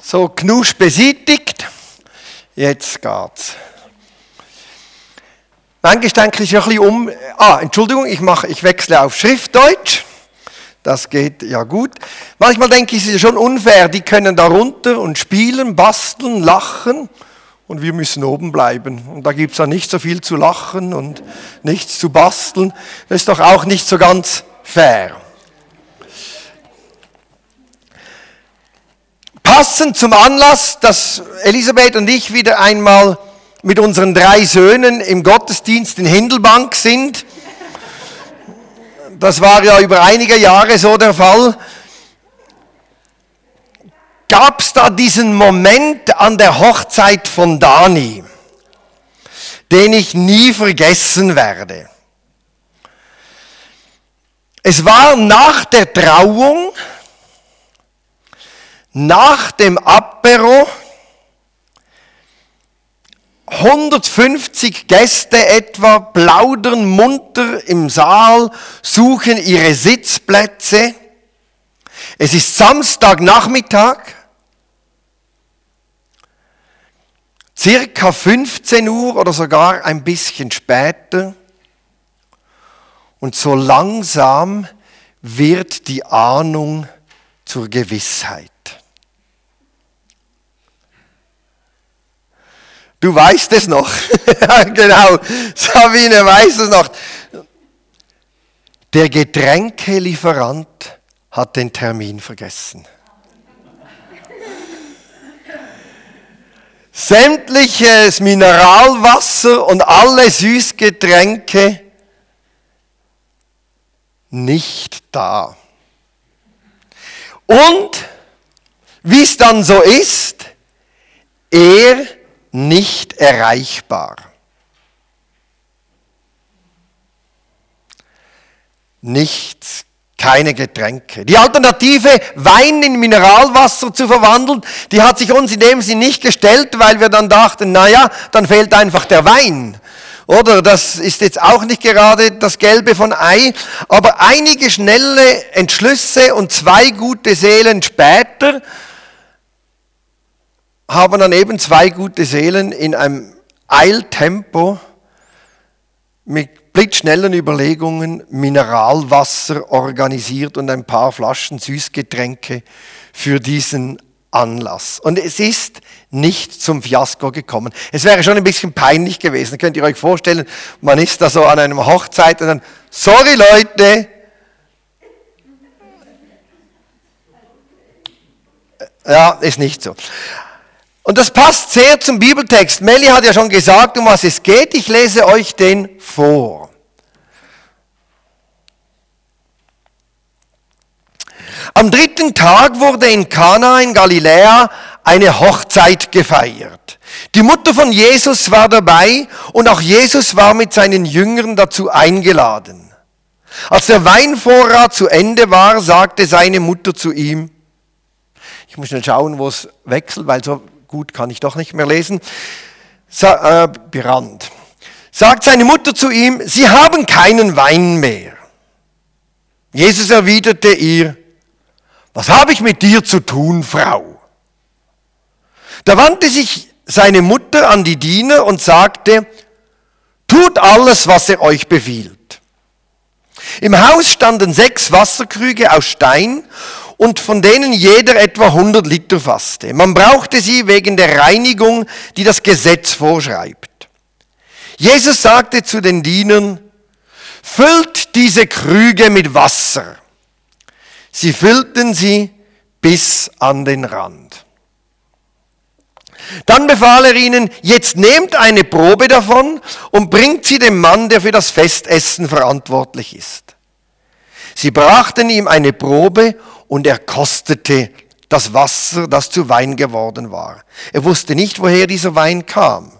So, Knusch besietigt. Jetzt geht's. Manchmal denke ich ein bisschen um. Ah, Entschuldigung, ich, mache, ich wechsle auf Schriftdeutsch. Das geht ja gut. Manchmal denke ich, es ist schon unfair. Die können da runter und spielen, basteln, lachen. Und wir müssen oben bleiben. Und da gibt es ja nicht so viel zu lachen und nichts zu basteln. Das ist doch auch nicht so ganz fair. Passend zum Anlass, dass Elisabeth und ich wieder einmal mit unseren drei Söhnen im Gottesdienst in Hindelbank sind. Das war ja über einige Jahre so der Fall. Gab es da diesen Moment an der Hochzeit von Dani, den ich nie vergessen werde. Es war nach der Trauung, nach dem Apero 150 Gäste etwa plaudern munter im Saal, suchen ihre Sitzplätze. Es ist Samstagnachmittag, circa 15 Uhr oder sogar ein bisschen später. Und so langsam wird die Ahnung zur Gewissheit. Du weißt es noch. genau, Sabine weiß es noch. Der Getränkelieferant hat den Termin vergessen. Sämtliches Mineralwasser und alle Süßgetränke nicht da. Und wie es dann so ist, er nicht erreichbar. Nichts, keine Getränke. Die Alternative, Wein in Mineralwasser zu verwandeln, die hat sich uns in dem Sinn nicht gestellt, weil wir dann dachten, naja, dann fehlt einfach der Wein. Oder das ist jetzt auch nicht gerade das Gelbe von Ei, aber einige schnelle Entschlüsse und zwei gute Seelen später haben dann eben zwei gute Seelen in einem Eiltempo mit blitzschnellen Überlegungen Mineralwasser organisiert und ein paar Flaschen Süßgetränke für diesen Anlass. Und es ist nicht zum Fiasko gekommen. Es wäre schon ein bisschen peinlich gewesen. Könnt ihr euch vorstellen, man ist da so an einem Hochzeit und dann, sorry Leute, ja, ist nicht so. Und das passt sehr zum Bibeltext. Melli hat ja schon gesagt, um was es geht. Ich lese euch den vor. Am dritten Tag wurde in Kana in Galiläa eine Hochzeit gefeiert. Die Mutter von Jesus war dabei und auch Jesus war mit seinen Jüngern dazu eingeladen. Als der Weinvorrat zu Ende war, sagte seine Mutter zu ihm, ich muss schnell schauen, wo es wechselt, weil so gut kann ich doch nicht mehr lesen, Sa äh, Brand. Sagt seine Mutter zu ihm, Sie haben keinen Wein mehr. Jesus erwiderte ihr, was habe ich mit dir zu tun, Frau? Da wandte sich seine Mutter an die Diener und sagte, tut alles, was er euch befiehlt. Im Haus standen sechs Wasserkrüge aus Stein und von denen jeder etwa 100 Liter fasste. Man brauchte sie wegen der Reinigung, die das Gesetz vorschreibt. Jesus sagte zu den Dienern, füllt diese Krüge mit Wasser. Sie füllten sie bis an den Rand. Dann befahl er ihnen, jetzt nehmt eine Probe davon und bringt sie dem Mann, der für das Festessen verantwortlich ist. Sie brachten ihm eine Probe und er kostete das Wasser, das zu Wein geworden war. Er wusste nicht, woher dieser Wein kam.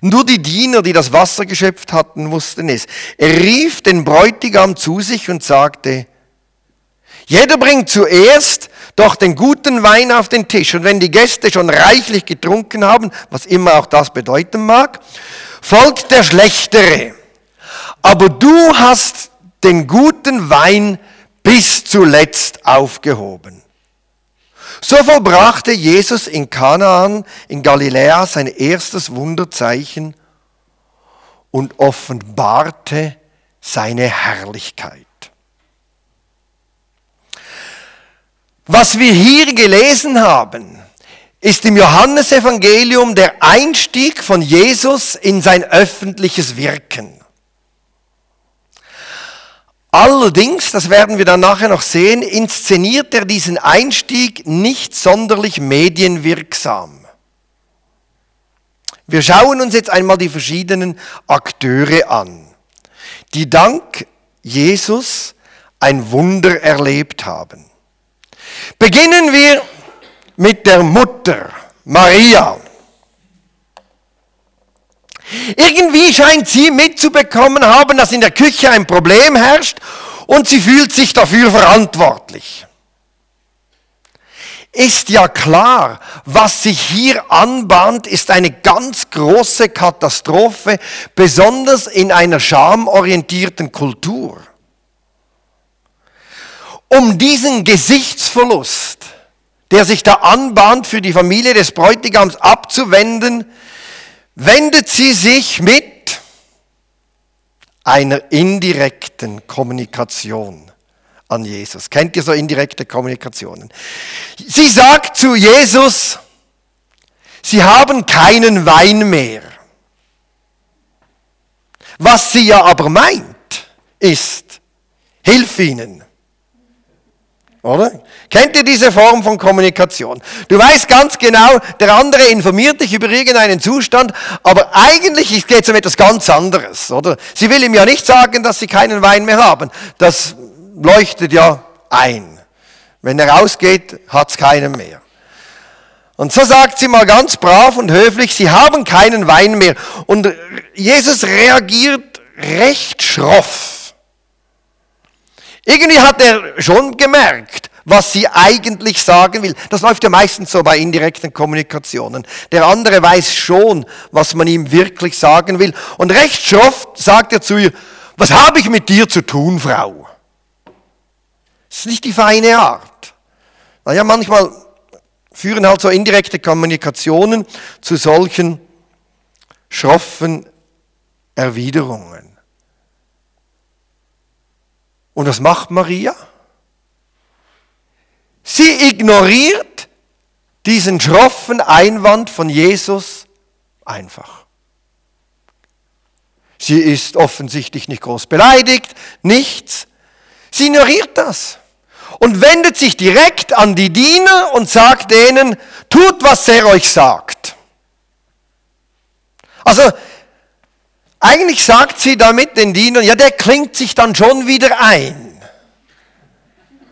Nur die Diener, die das Wasser geschöpft hatten, wussten es. Er rief den Bräutigam zu sich und sagte, jeder bringt zuerst doch den guten Wein auf den Tisch. Und wenn die Gäste schon reichlich getrunken haben, was immer auch das bedeuten mag, folgt der schlechtere. Aber du hast den guten Wein bis zuletzt aufgehoben. So vollbrachte Jesus in Kanaan in Galiläa sein erstes Wunderzeichen und offenbarte seine Herrlichkeit. Was wir hier gelesen haben, ist im Johannesevangelium der Einstieg von Jesus in sein öffentliches Wirken. Allerdings, das werden wir dann nachher noch sehen, inszeniert er diesen Einstieg nicht sonderlich medienwirksam. Wir schauen uns jetzt einmal die verschiedenen Akteure an, die dank Jesus ein Wunder erlebt haben. Beginnen wir mit der Mutter Maria. Irgendwie scheint sie mitzubekommen haben, dass in der Küche ein Problem herrscht und sie fühlt sich dafür verantwortlich. Ist ja klar, was sich hier anbahnt, ist eine ganz große Katastrophe, besonders in einer schamorientierten Kultur. Um diesen Gesichtsverlust, der sich da anbahnt, für die Familie des Bräutigams abzuwenden, wendet sie sich mit einer indirekten Kommunikation an Jesus. Kennt ihr so indirekte Kommunikationen? Sie sagt zu Jesus, sie haben keinen Wein mehr. Was sie ja aber meint, ist, hilf ihnen. Oder? Kennt ihr diese Form von Kommunikation? Du weißt ganz genau, der andere informiert dich über irgendeinen Zustand, aber eigentlich geht es um etwas ganz anderes, oder? Sie will ihm ja nicht sagen, dass sie keinen Wein mehr haben. Das leuchtet ja ein. Wenn er rausgeht, hat es keinen mehr. Und so sagt sie mal ganz brav und höflich, sie haben keinen Wein mehr. Und Jesus reagiert recht schroff. Irgendwie hat er schon gemerkt, was sie eigentlich sagen will. Das läuft ja meistens so bei indirekten Kommunikationen. Der andere weiß schon, was man ihm wirklich sagen will. Und recht schroff sagt er zu ihr, was habe ich mit dir zu tun, Frau? Das ist nicht die feine Art. Naja, manchmal führen halt so indirekte Kommunikationen zu solchen schroffen Erwiderungen. Und was macht Maria? Sie ignoriert diesen schroffen Einwand von Jesus einfach. Sie ist offensichtlich nicht groß beleidigt, nichts. Sie ignoriert das und wendet sich direkt an die Diener und sagt denen, tut, was er euch sagt. Also eigentlich sagt sie damit den Dienern, ja, der klingt sich dann schon wieder ein.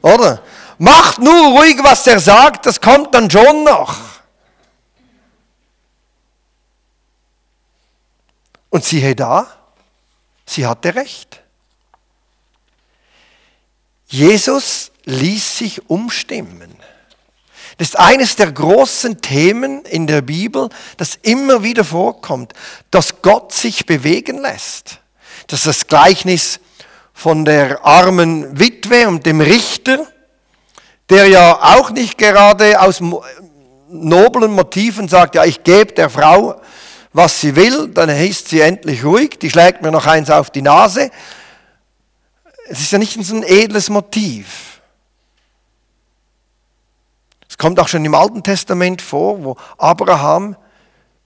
Oder? Macht nur ruhig, was er sagt, das kommt dann schon noch. Und siehe da, sie hatte recht. Jesus ließ sich umstimmen. Das ist eines der großen Themen in der Bibel, das immer wieder vorkommt, dass Gott sich bewegen lässt. Das ist das Gleichnis von der armen Witwe und dem Richter, der ja auch nicht gerade aus noblen Motiven sagt, ja, ich gebe der Frau, was sie will, dann ist sie endlich ruhig, die schlägt mir noch eins auf die Nase. Es ist ja nicht so ein edles Motiv kommt auch schon im Alten Testament vor, wo Abraham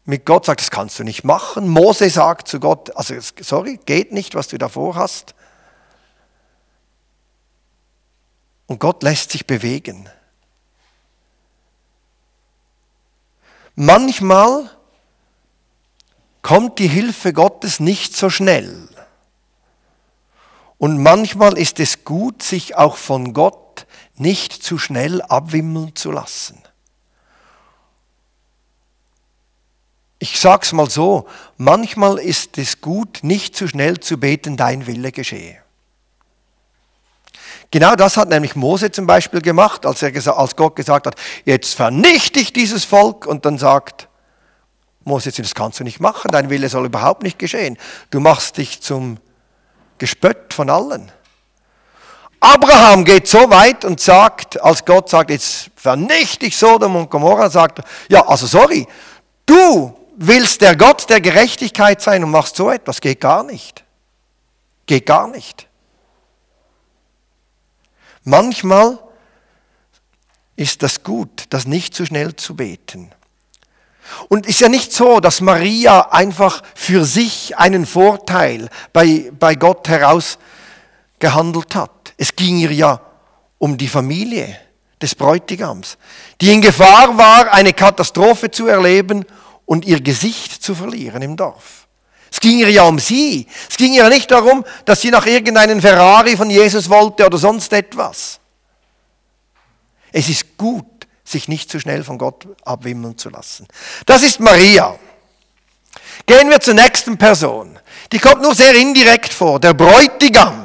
mit Gott sagt, das kannst du nicht machen. Mose sagt zu Gott, also sorry, geht nicht, was du davor hast. Und Gott lässt sich bewegen. Manchmal kommt die Hilfe Gottes nicht so schnell. Und manchmal ist es gut, sich auch von Gott nicht zu schnell abwimmeln zu lassen. Ich sag's mal so, manchmal ist es gut, nicht zu schnell zu beten, dein Wille geschehe. Genau das hat nämlich Mose zum Beispiel gemacht, als, er, als Gott gesagt hat, jetzt vernichte ich dieses Volk und dann sagt Mose, das kannst du nicht machen, dein Wille soll überhaupt nicht geschehen. Du machst dich zum Gespött von allen. Abraham geht so weit und sagt, als Gott sagt, jetzt vernichte ich Sodom und Gomorra, sagt er, ja, also sorry, du willst der Gott der Gerechtigkeit sein und machst so etwas, geht gar nicht. Geht gar nicht. Manchmal ist das gut, das nicht zu schnell zu beten. Und ist ja nicht so, dass Maria einfach für sich einen Vorteil bei, bei Gott heraus gehandelt hat. Es ging ihr ja um die Familie des Bräutigams, die in Gefahr war, eine Katastrophe zu erleben und ihr Gesicht zu verlieren im Dorf. Es ging ihr ja um sie. Es ging ihr nicht darum, dass sie nach irgendeinem Ferrari von Jesus wollte oder sonst etwas. Es ist gut, sich nicht zu schnell von Gott abwimmeln zu lassen. Das ist Maria. Gehen wir zur nächsten Person. Die kommt nur sehr indirekt vor, der Bräutigam.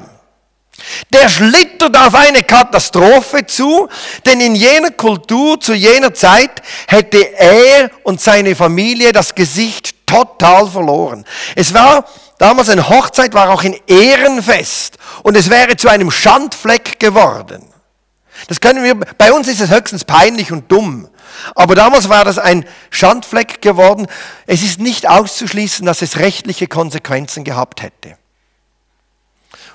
Der schlittert auf eine Katastrophe zu, denn in jener Kultur, zu jener Zeit, hätte er und seine Familie das Gesicht total verloren. Es war damals eine Hochzeit, war auch ein Ehrenfest und es wäre zu einem Schandfleck geworden. Das können wir, bei uns ist es höchstens peinlich und dumm. Aber damals war das ein Schandfleck geworden. Es ist nicht auszuschließen, dass es rechtliche Konsequenzen gehabt hätte.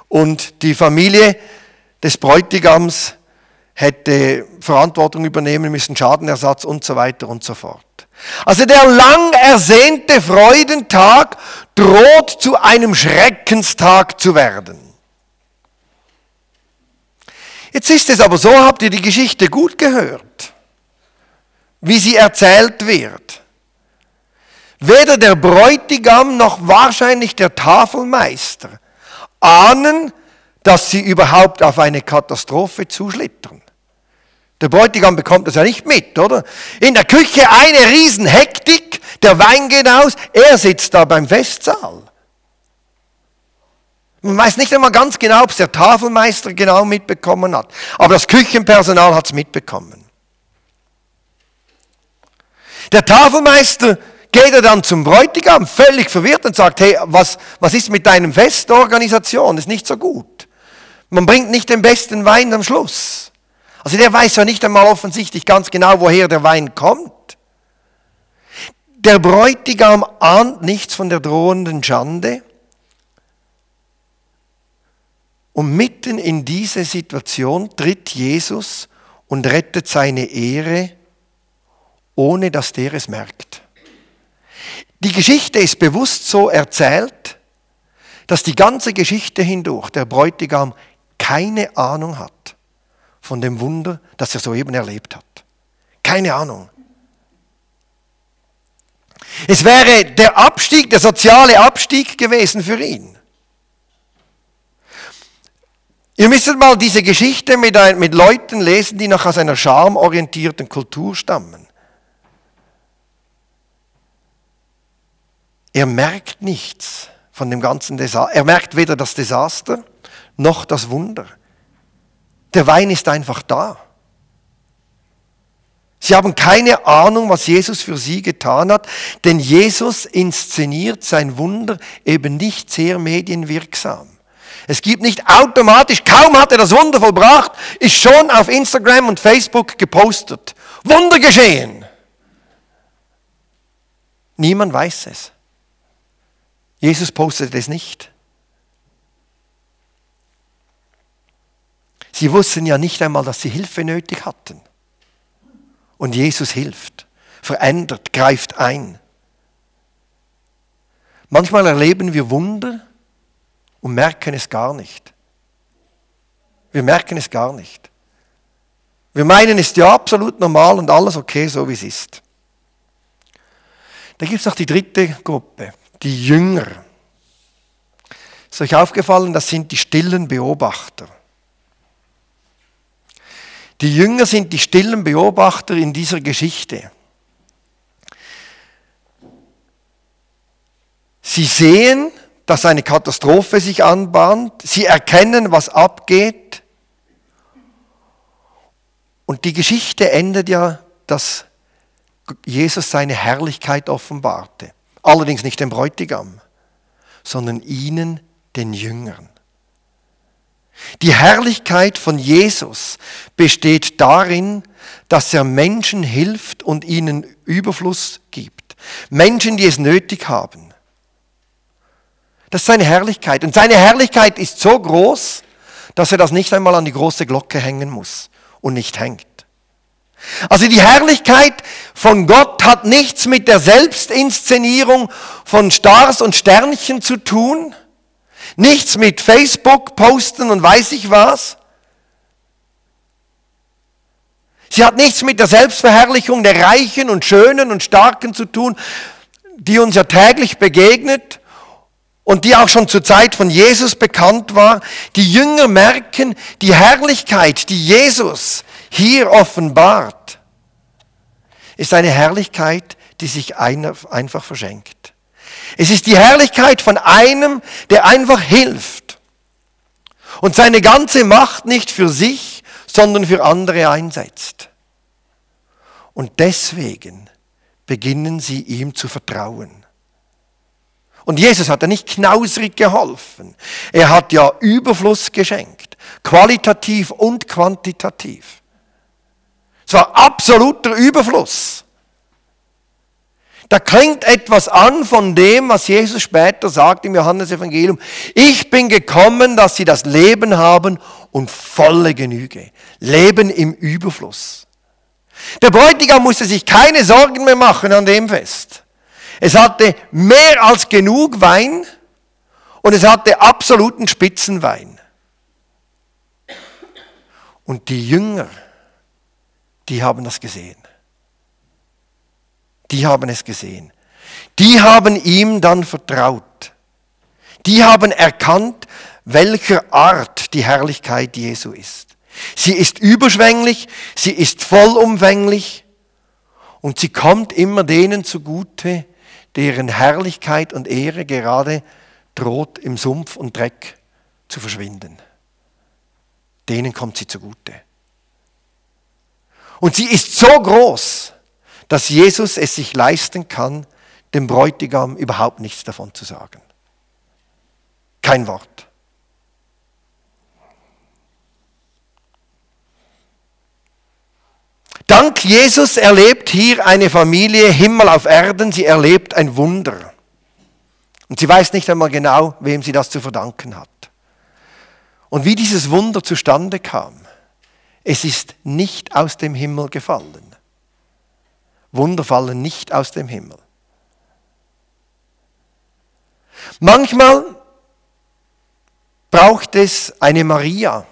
Und die Familie des Bräutigams hätte Verantwortung übernehmen müssen, Schadenersatz und so weiter und so fort. Also der lang ersehnte Freudentag droht zu einem Schreckenstag zu werden. Jetzt ist es aber so, habt ihr die Geschichte gut gehört, wie sie erzählt wird. Weder der Bräutigam noch wahrscheinlich der Tafelmeister ahnen, dass sie überhaupt auf eine Katastrophe zuschlittern. Der Bräutigam bekommt das ja nicht mit, oder? In der Küche eine Riesenhektik, der Wein geht aus, er sitzt da beim Festsaal. Man weiß nicht einmal ganz genau, ob es der Tafelmeister genau mitbekommen hat, aber das Küchenpersonal hat es mitbekommen. Der Tafelmeister geht er dann zum Bräutigam, völlig verwirrt und sagt, hey, was, was ist mit deinem Festorganisation? Ist nicht so gut. Man bringt nicht den besten Wein am Schluss. Also der weiß ja nicht einmal offensichtlich ganz genau, woher der Wein kommt. Der Bräutigam ahnt nichts von der drohenden Schande. Und mitten in diese Situation tritt Jesus und rettet seine Ehre, ohne dass der es merkt. Die Geschichte ist bewusst so erzählt, dass die ganze Geschichte hindurch der Bräutigam keine Ahnung hat von dem Wunder, das er soeben erlebt hat. Keine Ahnung. Es wäre der Abstieg, der soziale Abstieg gewesen für ihn. Ihr müsst mal diese Geschichte mit, ein, mit Leuten lesen, die noch aus einer schamorientierten Kultur stammen. Er merkt nichts von dem ganzen Desaster. Er merkt weder das Desaster noch das Wunder. Der Wein ist einfach da. Sie haben keine Ahnung, was Jesus für sie getan hat, denn Jesus inszeniert sein Wunder eben nicht sehr medienwirksam. Es gibt nicht automatisch, kaum hat er das Wunder vollbracht, ist schon auf Instagram und Facebook gepostet. Wunder geschehen. Niemand weiß es. Jesus postete es nicht. Sie wussten ja nicht einmal, dass sie Hilfe nötig hatten. Und Jesus hilft, verändert, greift ein. Manchmal erleben wir Wunder und merken es gar nicht. Wir merken es gar nicht. Wir meinen, es ist ja absolut normal und alles okay, so wie es ist. Da gibt es noch die dritte Gruppe die Jünger. Ist euch aufgefallen, das sind die stillen Beobachter. Die Jünger sind die stillen Beobachter in dieser Geschichte. Sie sehen, dass eine Katastrophe sich anbahnt. Sie erkennen, was abgeht. Und die Geschichte endet ja, dass Jesus seine Herrlichkeit offenbarte. Allerdings nicht dem Bräutigam, sondern ihnen, den Jüngern. Die Herrlichkeit von Jesus besteht darin, dass er Menschen hilft und ihnen Überfluss gibt. Menschen, die es nötig haben. Das ist seine Herrlichkeit. Und seine Herrlichkeit ist so groß, dass er das nicht einmal an die große Glocke hängen muss und nicht hängt. Also die Herrlichkeit von Gott hat nichts mit der Selbstinszenierung von Stars und Sternchen zu tun, nichts mit Facebook posten und weiß ich was. Sie hat nichts mit der Selbstverherrlichung der Reichen und Schönen und Starken zu tun, die uns ja täglich begegnet und die auch schon zur Zeit von Jesus bekannt war. Die Jünger merken die Herrlichkeit, die Jesus hier offenbart, ist eine Herrlichkeit, die sich einfach verschenkt. Es ist die Herrlichkeit von einem, der einfach hilft und seine ganze Macht nicht für sich, sondern für andere einsetzt. Und deswegen beginnen sie ihm zu vertrauen. Und Jesus hat ja nicht knausrig geholfen. Er hat ja Überfluss geschenkt, qualitativ und quantitativ. Es war absoluter Überfluss. Da klingt etwas an von dem, was Jesus später sagt im Johannesevangelium. Ich bin gekommen, dass sie das Leben haben und volle Genüge. Leben im Überfluss. Der Bräutigam musste sich keine Sorgen mehr machen an dem Fest. Es hatte mehr als genug Wein und es hatte absoluten Spitzenwein. Und die Jünger, die haben das gesehen. Die haben es gesehen. Die haben ihm dann vertraut. Die haben erkannt, welcher Art die Herrlichkeit Jesu ist. Sie ist überschwänglich, sie ist vollumfänglich und sie kommt immer denen zugute, deren Herrlichkeit und Ehre gerade droht im Sumpf und Dreck zu verschwinden. Denen kommt sie zugute. Und sie ist so groß, dass Jesus es sich leisten kann, dem Bräutigam überhaupt nichts davon zu sagen. Kein Wort. Dank Jesus erlebt hier eine Familie Himmel auf Erden, sie erlebt ein Wunder. Und sie weiß nicht einmal genau, wem sie das zu verdanken hat. Und wie dieses Wunder zustande kam, es ist nicht aus dem Himmel gefallen. Wunder fallen nicht aus dem Himmel. Manchmal braucht es eine Maria,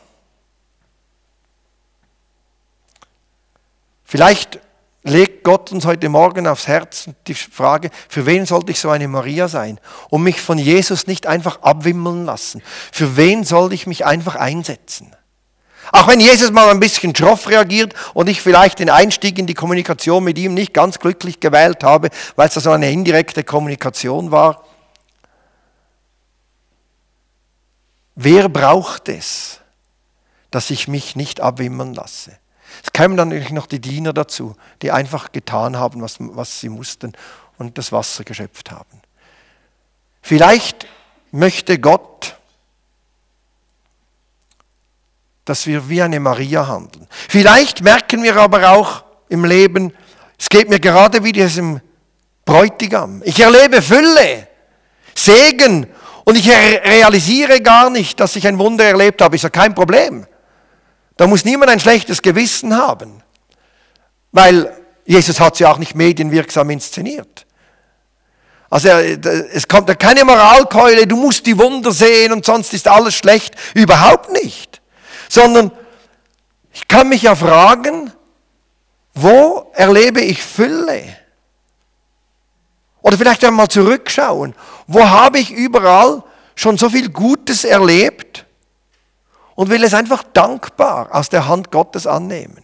Vielleicht legt Gott uns heute Morgen aufs Herz die Frage, für wen sollte ich so eine Maria sein? Und mich von Jesus nicht einfach abwimmeln lassen. Für wen soll ich mich einfach einsetzen? Auch wenn Jesus mal ein bisschen schroff reagiert und ich vielleicht den Einstieg in die Kommunikation mit ihm nicht ganz glücklich gewählt habe, weil es so eine indirekte Kommunikation war. Wer braucht es, dass ich mich nicht abwimmeln lasse? Es kämen dann natürlich noch die Diener dazu, die einfach getan haben, was, was sie mussten und das Wasser geschöpft haben. Vielleicht möchte Gott, dass wir wie eine Maria handeln. Vielleicht merken wir aber auch im Leben, es geht mir gerade wie diesem Bräutigam. Ich erlebe Fülle, Segen und ich realisiere gar nicht, dass ich ein Wunder erlebt habe. Ist ja kein Problem. Da muss niemand ein schlechtes Gewissen haben, weil Jesus hat sie auch nicht medienwirksam inszeniert. Also es kommt da keine Moralkeule, du musst die Wunder sehen und sonst ist alles schlecht. Überhaupt nicht. Sondern ich kann mich ja fragen, wo erlebe ich Fülle? Oder vielleicht einmal zurückschauen, wo habe ich überall schon so viel Gutes erlebt und will es einfach dankbar aus der Hand Gottes annehmen.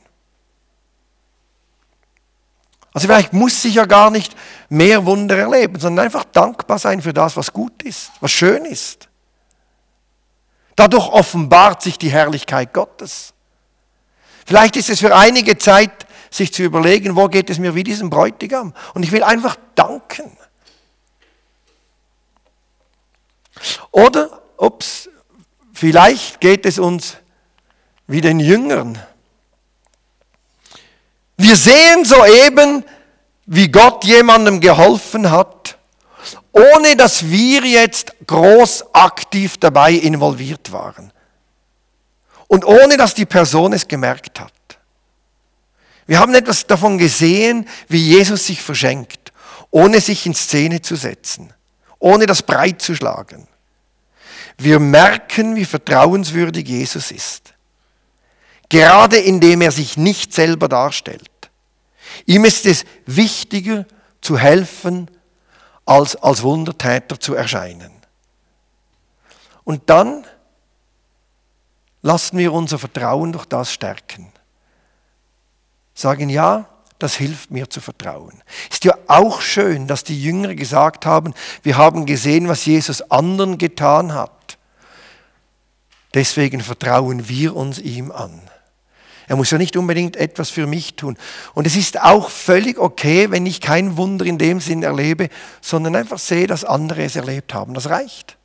Also vielleicht muss ich ja gar nicht mehr Wunder erleben, sondern einfach dankbar sein für das, was gut ist, was schön ist. Dadurch offenbart sich die Herrlichkeit Gottes. Vielleicht ist es für einige Zeit, sich zu überlegen, wo geht es mir wie diesem Bräutigam. Und ich will einfach danken. Oder, ups, Vielleicht geht es uns wie den Jüngern. Wir sehen soeben, wie Gott jemandem geholfen hat, ohne dass wir jetzt groß aktiv dabei involviert waren. Und ohne dass die Person es gemerkt hat. Wir haben etwas davon gesehen, wie Jesus sich verschenkt, ohne sich in Szene zu setzen, ohne das breit zu schlagen. Wir merken, wie vertrauenswürdig Jesus ist. Gerade indem er sich nicht selber darstellt. Ihm ist es wichtiger zu helfen, als als Wundertäter zu erscheinen. Und dann lassen wir unser Vertrauen durch das stärken. Sagen, ja, das hilft mir zu vertrauen. Ist ja auch schön, dass die Jünger gesagt haben, wir haben gesehen, was Jesus anderen getan hat. Deswegen vertrauen wir uns ihm an. Er muss ja nicht unbedingt etwas für mich tun. Und es ist auch völlig okay, wenn ich kein Wunder in dem Sinn erlebe, sondern einfach sehe, dass andere es erlebt haben. Das reicht.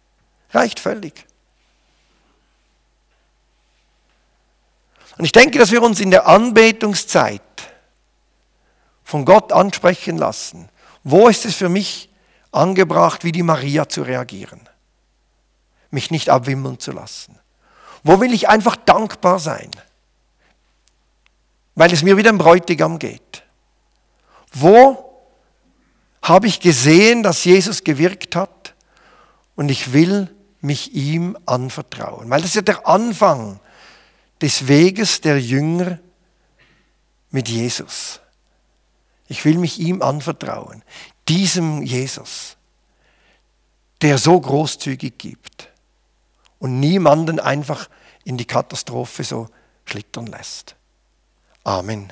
Reicht völlig. Und ich denke, dass wir uns in der Anbetungszeit von Gott ansprechen lassen. Wo ist es für mich angebracht, wie die Maria zu reagieren? Mich nicht abwimmeln zu lassen. Wo will ich einfach dankbar sein? Weil es mir wie dem Bräutigam geht. Wo habe ich gesehen, dass Jesus gewirkt hat und ich will mich ihm anvertrauen, weil das ist ja der Anfang des Weges der Jünger mit Jesus. Ich will mich ihm anvertrauen, diesem Jesus, der so großzügig gibt und niemanden einfach in die Katastrophe so schlittern lässt. Amen.